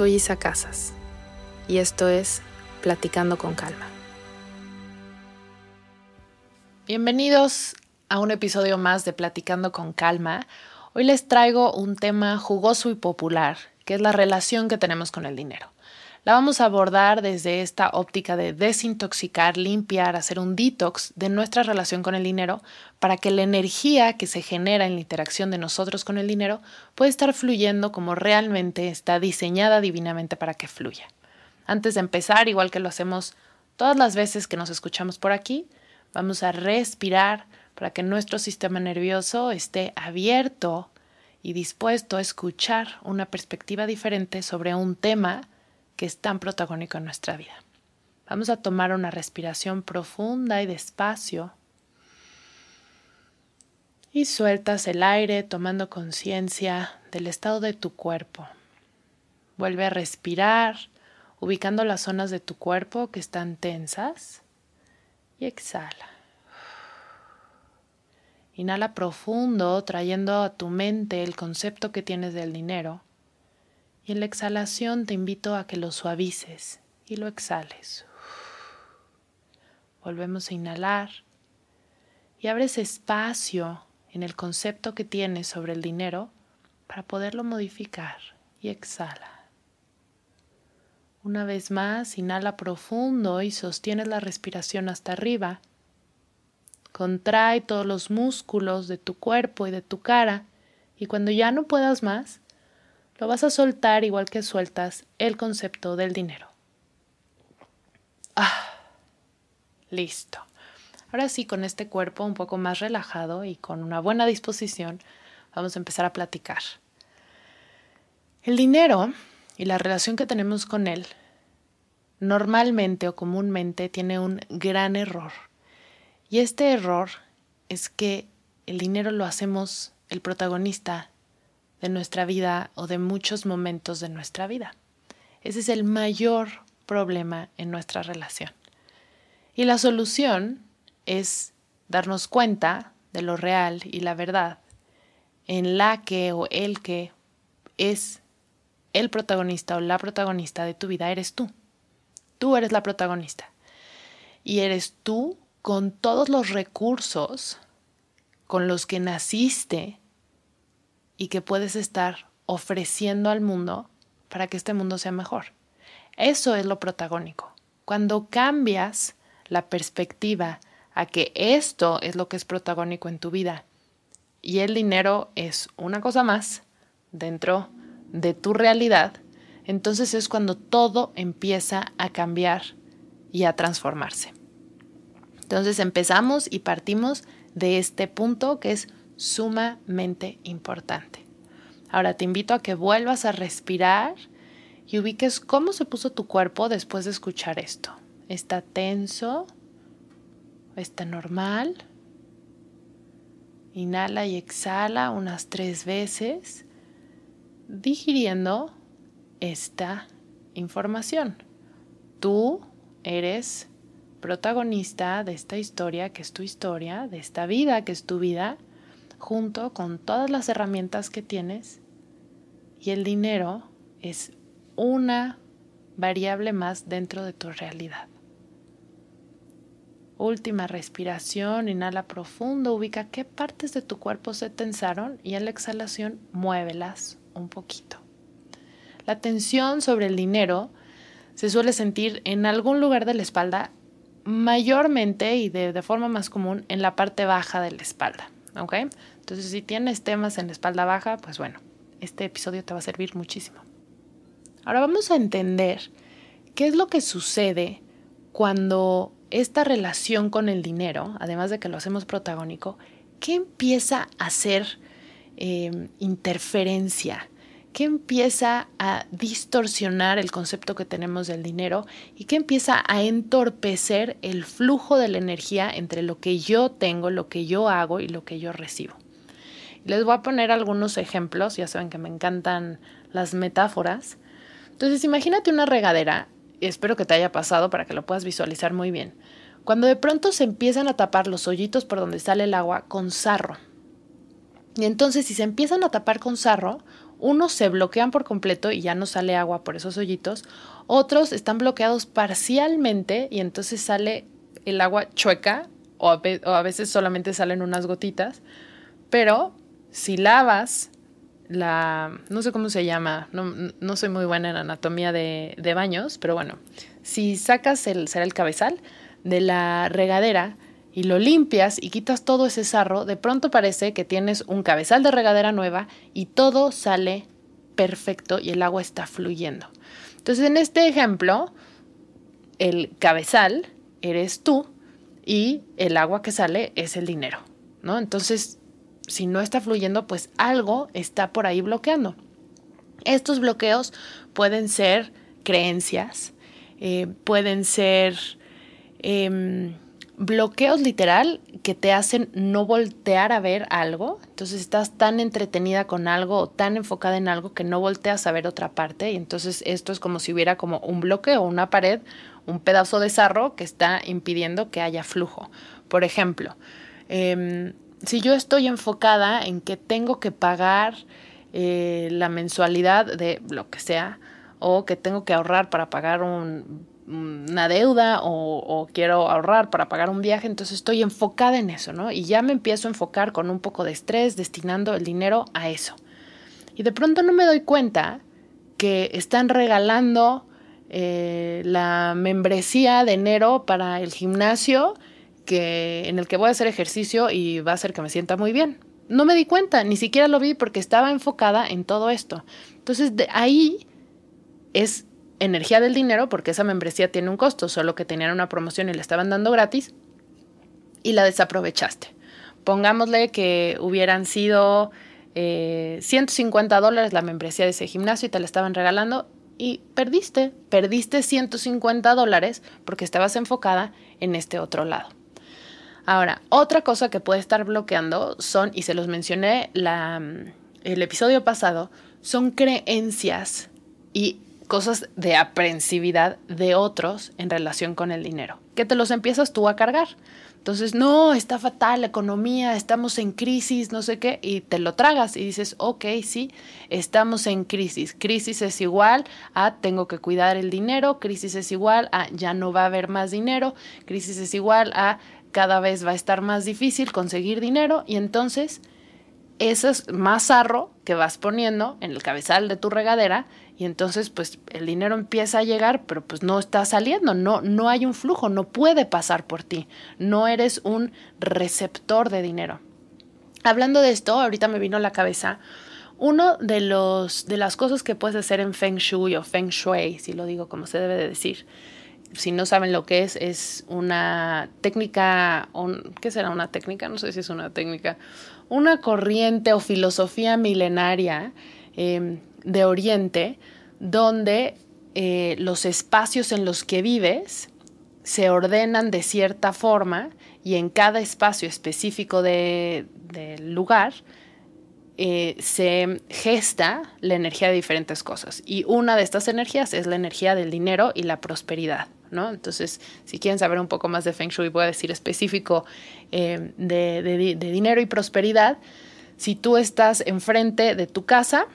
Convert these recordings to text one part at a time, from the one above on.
Soy Isa Casas y esto es Platicando con Calma. Bienvenidos a un episodio más de Platicando con Calma. Hoy les traigo un tema jugoso y popular, que es la relación que tenemos con el dinero. La vamos a abordar desde esta óptica de desintoxicar, limpiar, hacer un detox de nuestra relación con el dinero para que la energía que se genera en la interacción de nosotros con el dinero pueda estar fluyendo como realmente está diseñada divinamente para que fluya. Antes de empezar, igual que lo hacemos todas las veces que nos escuchamos por aquí, vamos a respirar para que nuestro sistema nervioso esté abierto y dispuesto a escuchar una perspectiva diferente sobre un tema que es tan protagónico en nuestra vida. Vamos a tomar una respiración profunda y despacio. Y sueltas el aire tomando conciencia del estado de tu cuerpo. Vuelve a respirar, ubicando las zonas de tu cuerpo que están tensas. Y exhala. Inhala profundo, trayendo a tu mente el concepto que tienes del dinero y en la exhalación te invito a que lo suavices y lo exhales. Volvemos a inhalar y abres espacio en el concepto que tienes sobre el dinero para poderlo modificar y exhala. Una vez más, inhala profundo y sostienes la respiración hasta arriba. Contrae todos los músculos de tu cuerpo y de tu cara y cuando ya no puedas más, lo vas a soltar igual que sueltas el concepto del dinero. Ah, listo. Ahora sí, con este cuerpo un poco más relajado y con una buena disposición, vamos a empezar a platicar. El dinero y la relación que tenemos con él normalmente o comúnmente tiene un gran error. Y este error es que el dinero lo hacemos el protagonista de nuestra vida o de muchos momentos de nuestra vida. Ese es el mayor problema en nuestra relación. Y la solución es darnos cuenta de lo real y la verdad en la que o el que es el protagonista o la protagonista de tu vida eres tú. Tú eres la protagonista. Y eres tú con todos los recursos con los que naciste y que puedes estar ofreciendo al mundo para que este mundo sea mejor. Eso es lo protagónico. Cuando cambias la perspectiva a que esto es lo que es protagónico en tu vida y el dinero es una cosa más dentro de tu realidad, entonces es cuando todo empieza a cambiar y a transformarse. Entonces empezamos y partimos de este punto que es sumamente importante. Ahora te invito a que vuelvas a respirar y ubiques cómo se puso tu cuerpo después de escuchar esto. ¿Está tenso? ¿Está normal? Inhala y exhala unas tres veces, digiriendo esta información. Tú eres protagonista de esta historia que es tu historia, de esta vida que es tu vida, junto con todas las herramientas que tienes y el dinero es una variable más dentro de tu realidad. Última respiración, inhala profundo, ubica qué partes de tu cuerpo se tensaron y en la exhalación muévelas un poquito. La tensión sobre el dinero se suele sentir en algún lugar de la espalda, mayormente y de, forma más común en la parte baja de la espalda. ¿Ok? Entonces, si tienes temas en la espalda baja, pues bueno, este episodio te va a servir muchísimo. Ahora vamos a entender qué es lo que sucede cuando esta relación con el dinero, además de que lo hacemos protagónico, ¿qué empieza a ser em, interferencia? ¿Qué empieza a distorsionar el concepto que tenemos del dinero y qué empieza a entorpecer el flujo de la energía entre lo que yo tengo, lo que yo hago y lo que yo recibo? Les voy a poner algunos ejemplos, ya saben que me encantan las metáforas. Entonces imagínate una regadera espero que te haya pasado para que lo puedas visualizar muy bien. Cuando de pronto se empiezan a tapar los hoyitos por donde sale el agua con sarro. Y entonces si se empiezan a tapar con sarro, unos se bloquean por completo y ya no sale agua por esos hoyitos, otros están bloqueados parcialmente y entonces sale el agua chueca o a, veces solamente salen unas gotitas, pero si lavas la, no sé cómo se llama, no, soy muy buena en anatomía de, baños, pero bueno, si sacas el, será el cabezal de la regadera y lo limpias y quitas todo ese sarro, de pronto parece que tienes un cabezal de regadera nueva y todo sale perfecto y el agua está fluyendo. Entonces, en este ejemplo, el cabezal eres tú y el agua que sale es el dinero, ¿no? Entonces, si no está fluyendo, pues algo está por ahí bloqueando. Estos bloqueos pueden ser creencias, eh, pueden ser em, bloqueos literal que te hacen no voltear a ver algo. Entonces estás tan entretenida con algo o tan enfocada en algo que no volteas a ver otra parte. Y entonces esto es como si hubiera como un bloqueo, una pared, un pedazo de sarro que está impidiendo que haya flujo. Por ejemplo, em, si yo estoy enfocada en que tengo que pagar eh, la mensualidad de lo que sea, o que tengo que ahorrar para pagar una deuda, o, quiero ahorrar para pagar un viaje, entonces estoy enfocada en eso, ¿no? Y ya me empiezo a enfocar con un poco de estrés, destinando el dinero a eso. Y de pronto no me doy cuenta que están regalando eh, la membresía de enero para el gimnasio en el que voy a hacer ejercicio y va a hacer que me sienta muy bien. No me di cuenta, ni siquiera lo vi porque estaba enfocada en todo esto. Entonces, de ahí es energía del dinero porque esa membresía tiene un costo, solo que tenían una promoción y le estaban dando gratis y la desaprovechaste. Pongámosle que hubieran sido 150 eh, dólares la membresía de ese gimnasio y te la estaban regalando y perdiste, perdiste 150 dólares porque estabas enfocada en este otro lado. Ahora, otra cosa que puede estar bloqueando son, y se los mencioné la, el episodio pasado, son creencias y cosas de aprensividad de otros en relación con el dinero, que te los empiezas tú a cargar. Entonces, no, está fatal la economía, estamos en crisis, no sé qué, y te lo tragas y dices, ok, sí, estamos en crisis. Crisis es igual a tengo que cuidar el dinero, crisis es igual a ya no va a haber más dinero, crisis es igual a cada vez va a estar más difícil conseguir dinero y entonces eso es más arro que vas poniendo en el cabezal de tu regadera y entonces pues el dinero empieza a llegar pero pues no está saliendo, no, no hay un flujo, no puede pasar por ti, no eres un receptor de dinero. Hablando de esto, ahorita me vino a la cabeza uno de los de las cosas que puedes hacer en Feng Shui o Feng Shui, si lo digo como se debe de decir, si no saben lo que es, es una técnica, ¿qué será una técnica? No sé si es una técnica, una corriente o filosofía milenaria em, de Oriente donde eh, los espacios en los que vives se ordenan de cierta forma y en cada espacio específico del lugar eh, se gesta la energía de diferentes cosas. Y una de estas energías es la energía del dinero y la prosperidad. Entonces, si quieren saber un poco más de Feng Shui, voy a decir específico eh, de, dinero y prosperidad. Si tú estás enfrente de tu casa,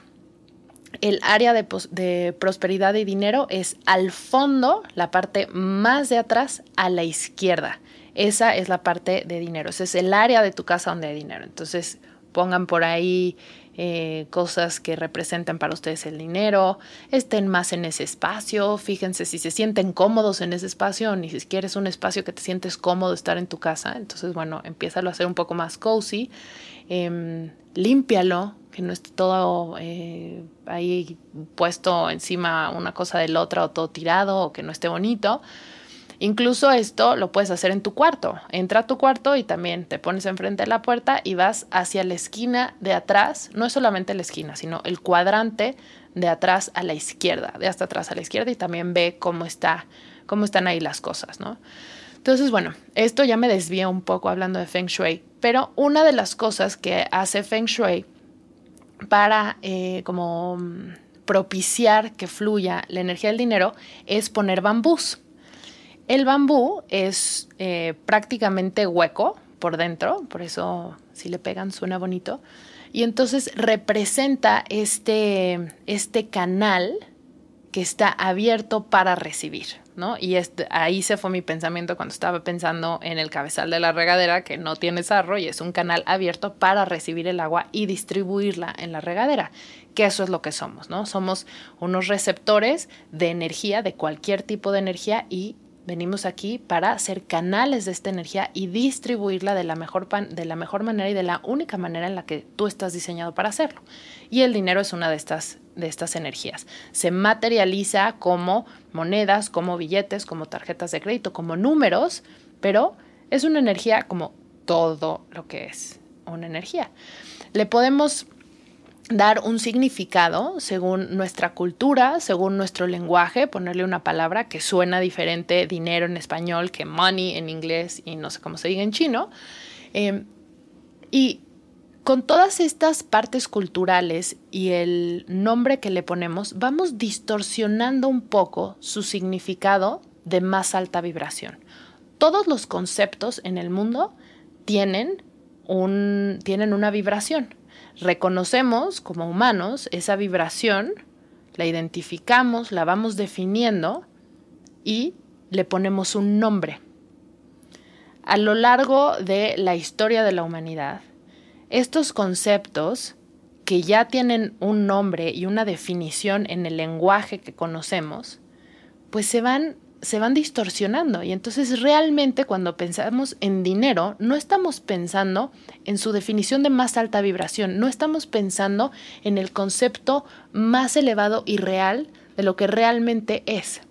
el área de, de, prosperidad y dinero es al fondo, la parte más de atrás, a la izquierda. Esa es la parte de dinero. Ese es el área de tu casa donde hay dinero. Entonces, pongan por ahí eh, cosas que representen para ustedes el dinero, estén más en ese espacio, fíjense si se sienten cómodos en ese espacio ni siquiera es un espacio que te sientes cómodo estar en tu casa, entonces bueno, empieza a hacer un poco más cozy, eh, límpialo, que no esté todo eh, ahí puesto encima una cosa del otro o todo tirado o que no esté bonito. Incluso esto lo puedes hacer en tu cuarto. Entra a tu cuarto y también te pones enfrente de la puerta y vas hacia la esquina de atrás. No es solamente la esquina, sino el cuadrante de atrás a la izquierda, de hasta atrás a la izquierda y también ve cómo está, cómo están ahí las cosas, ¿no? Entonces, bueno, esto ya me desvía un poco hablando de Feng Shui, pero una de las cosas que hace Feng Shui para eh, como mm, propiciar que fluya la energía del dinero es poner bambús. El bambú es eh, prácticamente hueco por dentro, por eso si le pegan suena bonito. Y entonces representa este, este canal que está abierto para recibir, ¿no? Y ahí se fue mi pensamiento cuando estaba pensando en el cabezal de la regadera, que no tiene sarro y es un canal abierto para recibir el agua y distribuirla en la regadera, que eso es lo que somos, ¿no? Somos unos receptores de energía, de cualquier tipo de energía y venimos aquí para ser canales de esta energía y distribuirla de la, mejor de la mejor manera y de la única manera en la que tú estás diseñado para hacerlo. Y el dinero es una de estas de estas energías. Se materializa como monedas, como billetes, como tarjetas de crédito, como números, pero es una energía como todo lo que es una energía. Le podemos dar un significado según nuestra cultura, según nuestro lenguaje, ponerle una palabra que suena diferente, dinero en español, que money en inglés y no sé cómo se diga en chino. Eh, y con todas estas partes culturales y el nombre que le ponemos, vamos distorsionando un poco su significado de más alta vibración. Todos los conceptos en el mundo tienen, un, tienen una vibración. Reconocemos como humanos esa vibración, la identificamos, la vamos definiendo y le ponemos un nombre. A lo largo de la historia de la humanidad, estos conceptos que ya tienen un nombre y una definición en el lenguaje que conocemos, pues se van se van distorsionando y entonces realmente cuando pensamos en dinero no estamos pensando en su definición de más alta vibración, no estamos pensando en el concepto más elevado y real de lo que realmente es.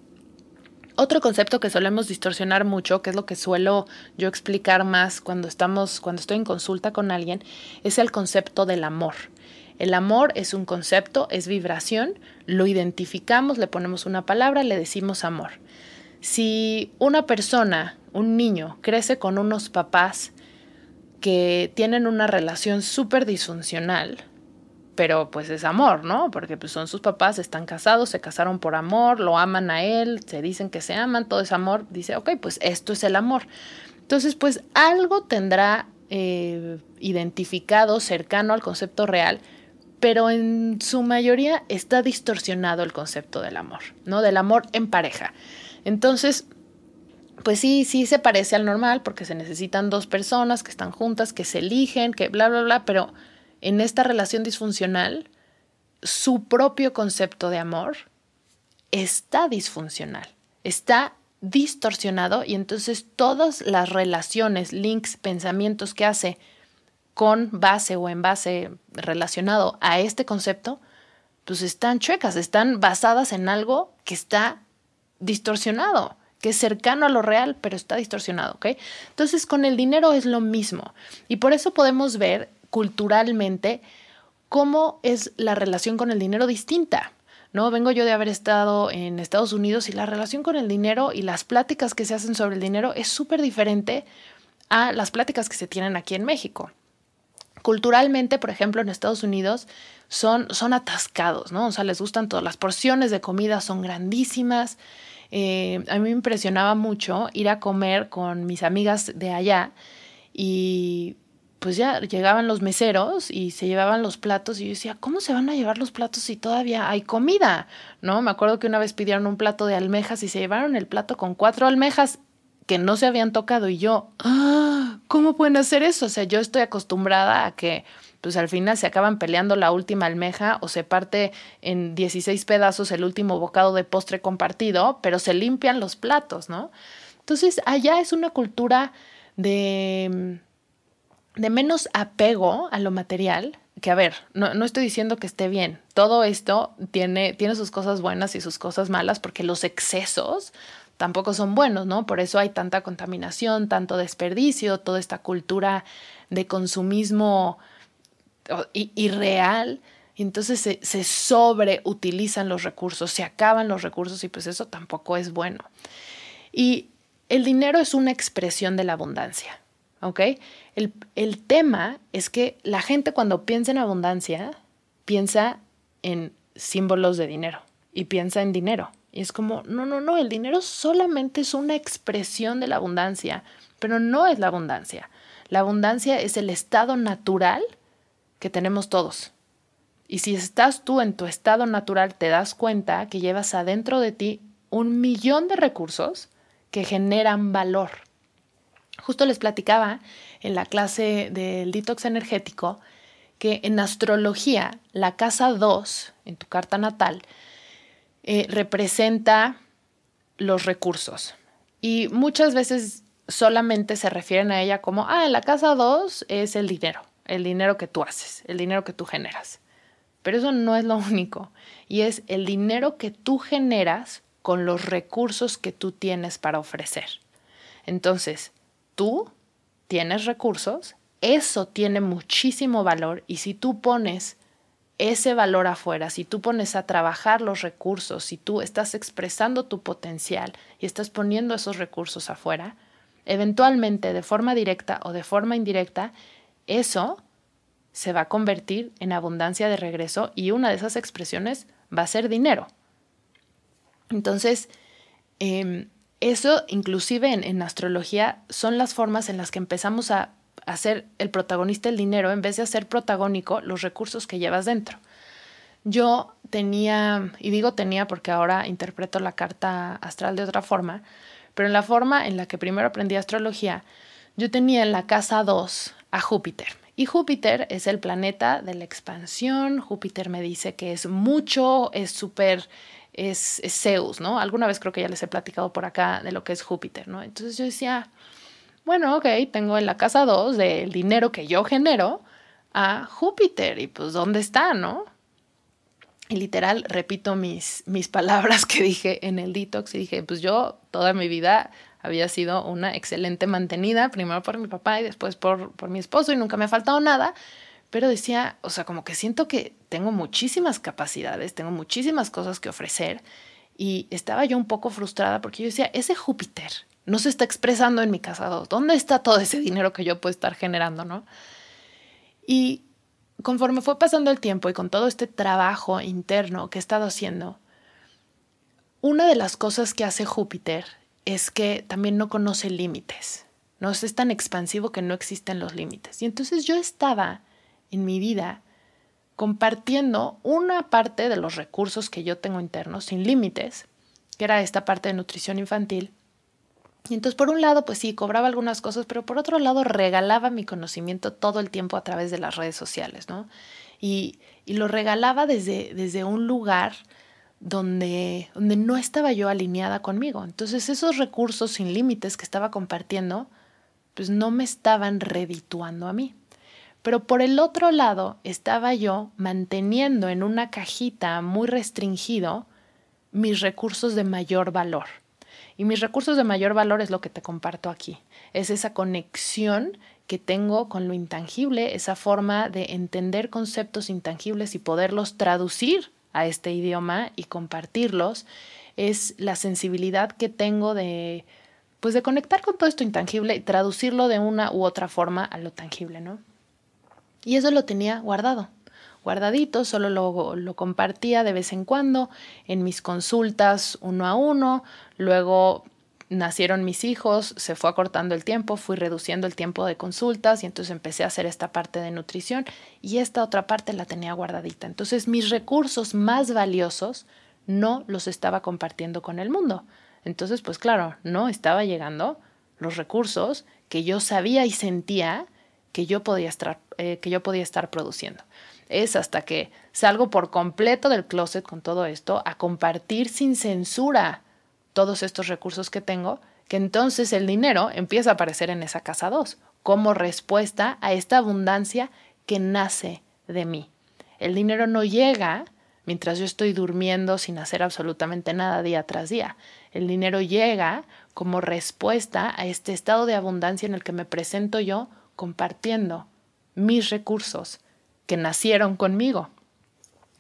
Otro concepto que solemos distorsionar mucho, que es lo que suelo yo explicar más cuando estamos, cuando estoy en consulta con alguien, es el concepto del amor. El amor es un concepto, es vibración, lo identificamos, le ponemos una palabra, le decimos amor. Si una persona, un niño, crece con unos papás que tienen una relación súper disfuncional, pero pues es amor, ¿no? Porque pues son sus papás, están casados, se casaron por amor, lo aman a él, se dicen que se aman, todo es amor, dice, ok, pues esto es el amor. Entonces, pues algo tendrá eh, identificado, cercano al concepto real, pero en su mayoría está distorsionado el concepto del amor, ¿no? Del amor en pareja. Entonces, pues sí, sí se parece al normal porque se necesitan dos personas que están juntas, que se eligen, que bla, bla, bla, pero en esta relación disfuncional, su propio concepto de amor está disfuncional, está distorsionado y entonces todas las relaciones, links, pensamientos que hace con base o en base relacionado a este concepto, pues están chuecas, están basadas en algo que está distorsionado, que es cercano a lo real, pero está distorsionado, ¿ok? Entonces con el dinero es lo mismo y por eso podemos ver culturalmente cómo es la relación con el dinero distinta. ¿no? Vengo yo de haber estado en Estados Unidos y la relación con el dinero y las pláticas que se hacen sobre el dinero es súper diferente a las pláticas que se tienen aquí en México. Culturalmente, por ejemplo, en Estados Unidos son, son atascados, ¿no? O sea, les gustan todas las porciones de comida, son grandísimas. Eh, a mí me impresionaba mucho ir a comer con mis amigas de allá y pues ya llegaban los meseros y se llevaban los platos y yo decía, ¿cómo se van a llevar los platos si todavía hay comida? ¿No? Me acuerdo que una vez pidieron un plato de almejas y se llevaron el plato con cuatro almejas que no se habían tocado y yo, ah, ¿cómo pueden hacer eso? O sea, yo estoy acostumbrada a que pues al final se acaban peleando la última almeja o se parte en 16 pedazos el último bocado de postre compartido, pero se limpian los platos, ¿no? Entonces, allá es una cultura de, de menos apego a lo material, que a ver, no, no, estoy diciendo que esté bien. Todo esto tiene, tiene sus cosas buenas y sus cosas malas, porque los excesos tampoco son buenos, ¿no? Por eso hay tanta contaminación, tanto desperdicio, toda esta cultura de consumismo irreal. Y entonces se, se sobreutilizan los recursos, se acaban los recursos y pues eso tampoco es bueno. Y el dinero es una expresión de la abundancia, ¿ok? El, el tema es que la gente cuando piensa en abundancia, piensa en símbolos de dinero y piensa en dinero. Y es como, no, no, no, el dinero solamente es una expresión de la abundancia, pero no es la abundancia. La abundancia es el estado natural que tenemos todos. Y si estás tú en tu estado natural, te das cuenta que llevas adentro de ti un millón de recursos que generan valor. Justo les platicaba en la clase del detox energético que en astrología la casa 2 en tu carta natal eh, representa los recursos. Y muchas veces solamente se refieren a ella como, ah, en la casa 2 es el dinero el dinero que tú haces, el dinero que tú generas. Pero eso no es lo único, y es el dinero que tú generas con los recursos que tú tienes para ofrecer. Entonces, tú tienes recursos, eso tiene muchísimo valor y si tú pones ese valor afuera, si tú pones a trabajar los recursos, si tú estás expresando tu potencial y estás poniendo esos recursos afuera, eventualmente de forma directa o de forma indirecta, eso se va a convertir en abundancia de regreso y una de esas expresiones va a ser dinero. Entonces, em, eso inclusive en, astrología son las formas en las que empezamos a hacer el protagonista el dinero en vez de hacer protagónico los recursos que llevas dentro. Yo tenía, y digo tenía porque ahora interpreto la carta astral de otra forma, pero en la forma en la que primero aprendí astrología, yo tenía en la casa 2 a Júpiter. Y Júpiter es el planeta de la expansión. Júpiter me dice que es mucho, es súper, es, Zeus, ¿no? Alguna vez creo que ya les he platicado por acá de lo que es Júpiter, ¿no? Entonces yo decía, bueno, ok, tengo en la casa 2 del dinero que yo genero a Júpiter y pues ¿dónde está, no? Y literal repito mis, mis palabras que dije en el detox y dije, pues yo toda mi vida había sido una excelente mantenida, primero por mi papá y después por, por mi esposo y nunca me ha faltado nada, pero decía, o sea, como que siento que tengo muchísimas capacidades, tengo muchísimas cosas que ofrecer y estaba yo un poco frustrada porque yo decía, ese Júpiter no se está expresando en mi casa, ¿dónde está todo ese dinero que yo puedo estar generando, no? Y conforme fue pasando el tiempo y con todo este trabajo interno que he estado haciendo, una de las cosas que hace Júpiter es que también no conoce límites. No es tan expansivo que no existen los límites. Y entonces yo estaba en mi vida compartiendo una parte de los recursos que yo tengo internos sin límites, que era esta parte de nutrición infantil. Y entonces por un lado, pues sí, cobraba algunas cosas, pero por otro lado regalaba mi conocimiento todo el tiempo a través de las redes sociales, ¿no? Y, y lo regalaba desde, desde un lugar donde, donde no estaba yo alineada conmigo. Entonces esos recursos sin límites que estaba compartiendo, pues no me estaban redituando a mí. Pero por el otro lado estaba yo manteniendo en una cajita muy restringido mis recursos de mayor valor. Y mis recursos de mayor valor es lo que te comparto aquí. Es esa conexión que tengo con lo intangible, esa forma de entender conceptos intangibles y poderlos traducir a este idioma y compartirlos, es la sensibilidad que tengo de pues de conectar con todo esto intangible y traducirlo de una u otra forma a lo tangible, ¿no? Y eso lo tenía guardado, guardadito, solo lo, lo compartía de vez en cuando en mis consultas uno a uno, luego nacieron mis hijos, se fue acortando el tiempo, fui reduciendo el tiempo de consultas y entonces empecé a hacer esta parte de nutrición y esta otra parte la tenía guardadita. Entonces mis recursos más valiosos no los estaba compartiendo con el mundo. Entonces, pues claro, no estaba llegando los recursos que yo sabía y sentía que yo podía estar, eh, que yo podía estar produciendo. Es hasta que salgo por completo del closet con todo esto a compartir sin censura todos estos recursos que tengo, que entonces el dinero empieza a aparecer en esa casa 2 como respuesta a esta abundancia que nace de mí. El dinero no llega mientras yo estoy durmiendo sin hacer absolutamente nada día tras día. El dinero llega como respuesta a este estado de abundancia en el que me presento yo compartiendo mis recursos que nacieron conmigo.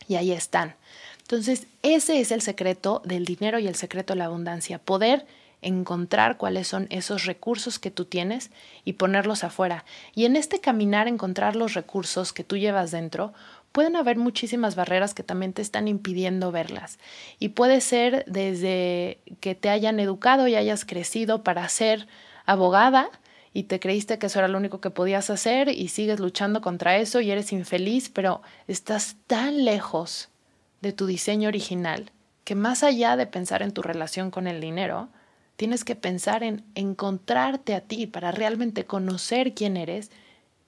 Y ahí están. Entonces, ese es el secreto del dinero y el secreto de la abundancia, poder encontrar cuáles son esos recursos que tú tienes y ponerlos afuera. Y en este caminar, encontrar los recursos que tú llevas dentro, pueden haber muchísimas barreras que también te están impidiendo verlas. Y puede ser desde que te hayan educado y hayas crecido para ser abogada y te creíste que eso era lo único que podías hacer y sigues luchando contra eso y eres infeliz, pero estás tan lejos de tu diseño original que más allá de pensar en tu relación con el dinero, tienes que pensar en encontrarte a ti para realmente conocer quién eres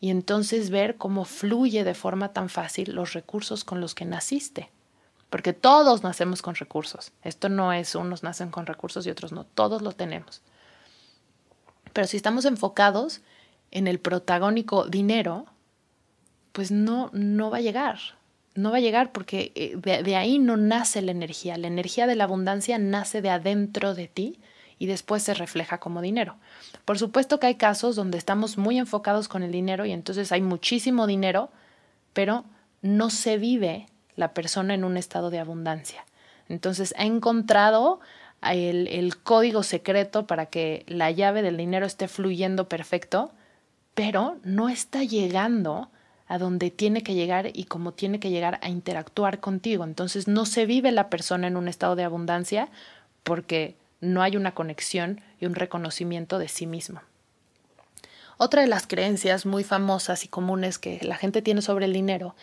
y entonces ver cómo fluye de forma tan fácil los recursos con los que naciste. Porque todos nacemos con recursos. Esto no es unos nacen con recursos y otros no, todos lo tenemos. Pero si estamos enfocados en el protagónico dinero, pues no, no va a llegar. No va a llegar porque eh, de, de ahí no nace la energía. La energía de la abundancia nace de adentro de ti y después se refleja como dinero. Por supuesto que hay casos donde estamos muy enfocados con el dinero y entonces hay muchísimo dinero, pero no se vive la persona en un estado de abundancia. Entonces ha encontrado el, código secreto para que la llave del dinero esté fluyendo perfecto, pero no está llegando a donde tiene que llegar y como tiene que llegar a interactuar contigo. Entonces no se vive la persona en un estado de abundancia porque no hay una conexión y un reconocimiento de sí mismo. Otra de las creencias muy famosas y comunes que la gente tiene sobre el dinero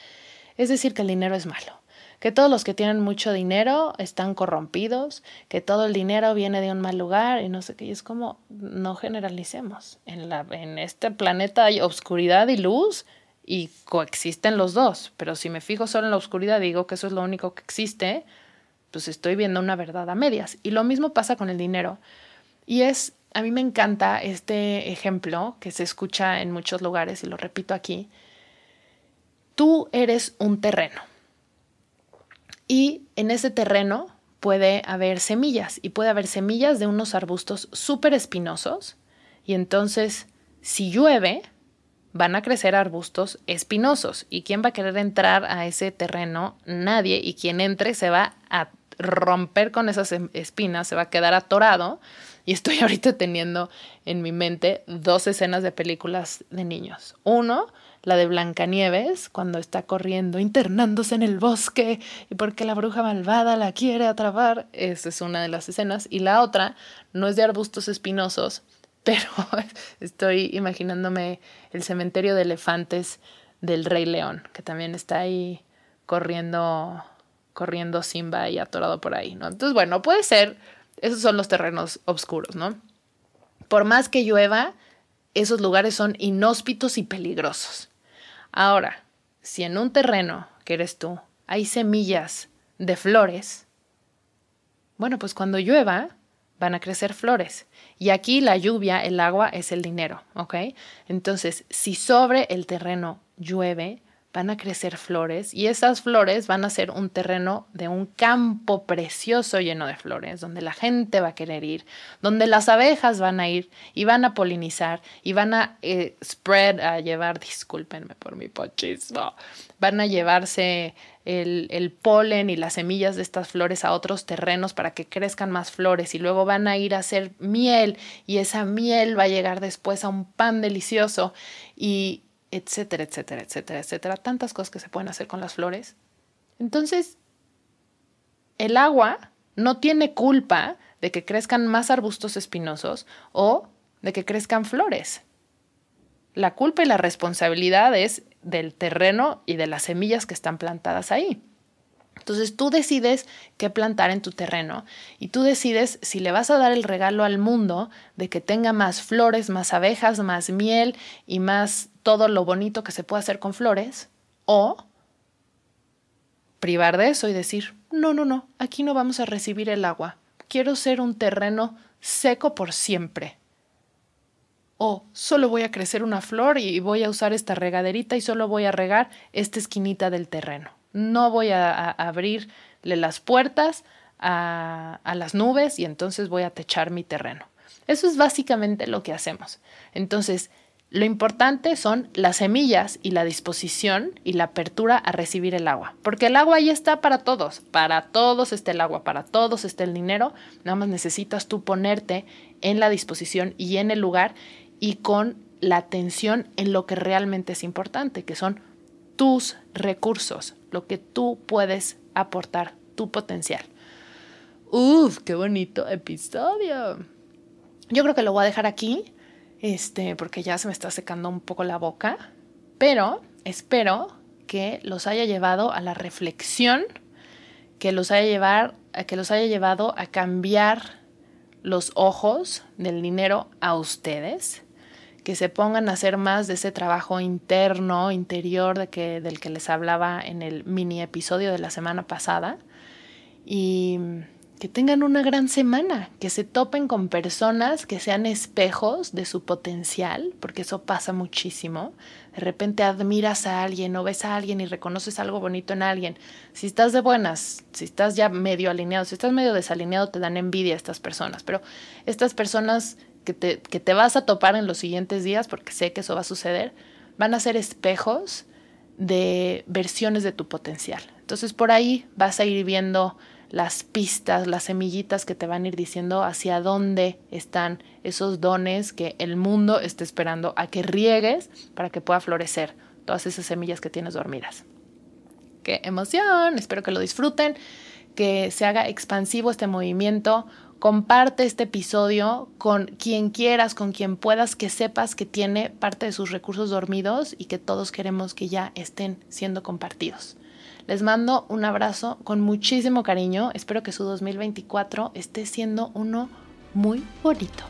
es decir que el dinero es malo, que todos los que tienen mucho dinero están corrompidos, que todo el dinero viene de un mal lugar y no sé qué. Y es como, no generalicemos. En, la, en este planeta hay oscuridad y luz y coexisten los dos, pero si me fijo solo en la oscuridad digo que eso es lo único que existe, pues estoy viendo una verdad a medias. Y lo mismo pasa con el dinero. Y es, a mí me encanta este ejemplo que se escucha en muchos lugares y lo repito aquí. Tú eres un terreno. Y en ese terreno puede haber semillas y puede haber semillas de unos arbustos súper espinosos. Y entonces, si llueve, van a crecer arbustos espinosos. ¿Y quién va a querer entrar a ese terreno? Nadie. Y quien entre se va a romper con esas em, espinas, se va a quedar atorado. Y estoy ahorita teniendo en mi mente dos escenas de películas de niños. Uno, la de Blancanieves, cuando está corriendo, internándose en el bosque, y porque la bruja malvada la quiere atrapar. Esa es una de las escenas. Y la otra no es de arbustos espinosos, pero estoy imaginándome el cementerio de elefantes del Rey León, que también está ahí corriendo corriendo Simba y atorado por ahí, ¿no? Entonces, bueno, puede ser, esos son los terrenos oscuros, ¿no? Por más que llueva, esos lugares son inhóspitos y peligrosos. Ahora, si en un terreno, que eres tú, hay semillas de flores, bueno, pues cuando llueva, van a crecer flores. Y aquí la lluvia, el agua, es el dinero, ¿ok? Entonces, si sobre el terreno llueve, van a crecer flores y esas flores van a ser un terreno de un campo precioso lleno de flores, donde la gente va a querer ir, donde las abejas van a ir y van a polinizar y van a eh, spread, a llevar, discúlpenme por mi pochismo, van a llevarse el, el, polen y las semillas de estas flores a otros terrenos para que crezcan más flores y luego van a ir a hacer miel y esa miel va a llegar después a un pan delicioso y etcétera, etcétera, etcétera, etcétera. Tantas cosas que se pueden hacer con las flores. Entonces, el agua no tiene culpa de que crezcan más arbustos espinosos o de que crezcan flores. La culpa y la responsabilidad es del terreno y de las semillas que están plantadas ahí. Entonces tú decides qué plantar en tu terreno y tú decides si le vas a dar el regalo al mundo de que tenga más flores, más abejas, más miel y más todo lo bonito que se puede hacer con flores o privar de eso y decir, no, no, no, aquí no vamos a recibir el agua. Quiero ser un terreno seco por siempre. O solo voy a crecer una flor y voy a usar esta regaderita y solo voy a regar esta esquinita del terreno. No voy a, abrirle las puertas a, a las nubes y entonces voy a techar mi terreno. Eso es básicamente lo que hacemos. Entonces, lo importante son las semillas y la disposición y la apertura a recibir el agua, porque el agua ahí está para todos, para todos está el agua, para todos está el dinero, nada más necesitas tú ponerte en la disposición y en el lugar y con la atención en lo que realmente es importante, que son tus recursos, lo que tú puedes aportar, tu potencial. Uf, qué bonito episodio. Yo creo que lo voy a dejar aquí este, porque ya se me está secando un poco la boca, pero espero que los haya llevado a la reflexión, que los haya, llevar, que los haya llevado a cambiar los ojos del dinero a ustedes, que se pongan a hacer más de ese trabajo interno, interior de que, del que les hablaba en el mini episodio de la semana pasada. Y que tengan una gran semana, que se topen con personas que sean espejos de su potencial, porque eso pasa muchísimo. De repente admiras a alguien o ves a alguien y reconoces algo bonito en alguien. Si estás de buenas, si estás ya medio alineado, si estás medio desalineado, te dan envidia estas personas. Pero estas personas que te, que te vas a topar en los siguientes días, porque sé que eso va a suceder, van a ser espejos de versiones de tu potencial. Entonces por ahí vas a ir viendo las pistas, las semillitas que te van a ir diciendo hacia dónde están esos dones que el mundo está esperando a que riegues para que pueda florecer todas esas semillas que tienes dormidas. ¡Qué emoción! Espero que lo disfruten, que se haga expansivo este movimiento. Comparte este episodio con quien quieras, con quien puedas, que sepas que tiene parte de sus recursos dormidos y que todos queremos que ya estén siendo compartidos. Les mando un abrazo con muchísimo cariño. Espero que su 2024 esté siendo uno muy bonito.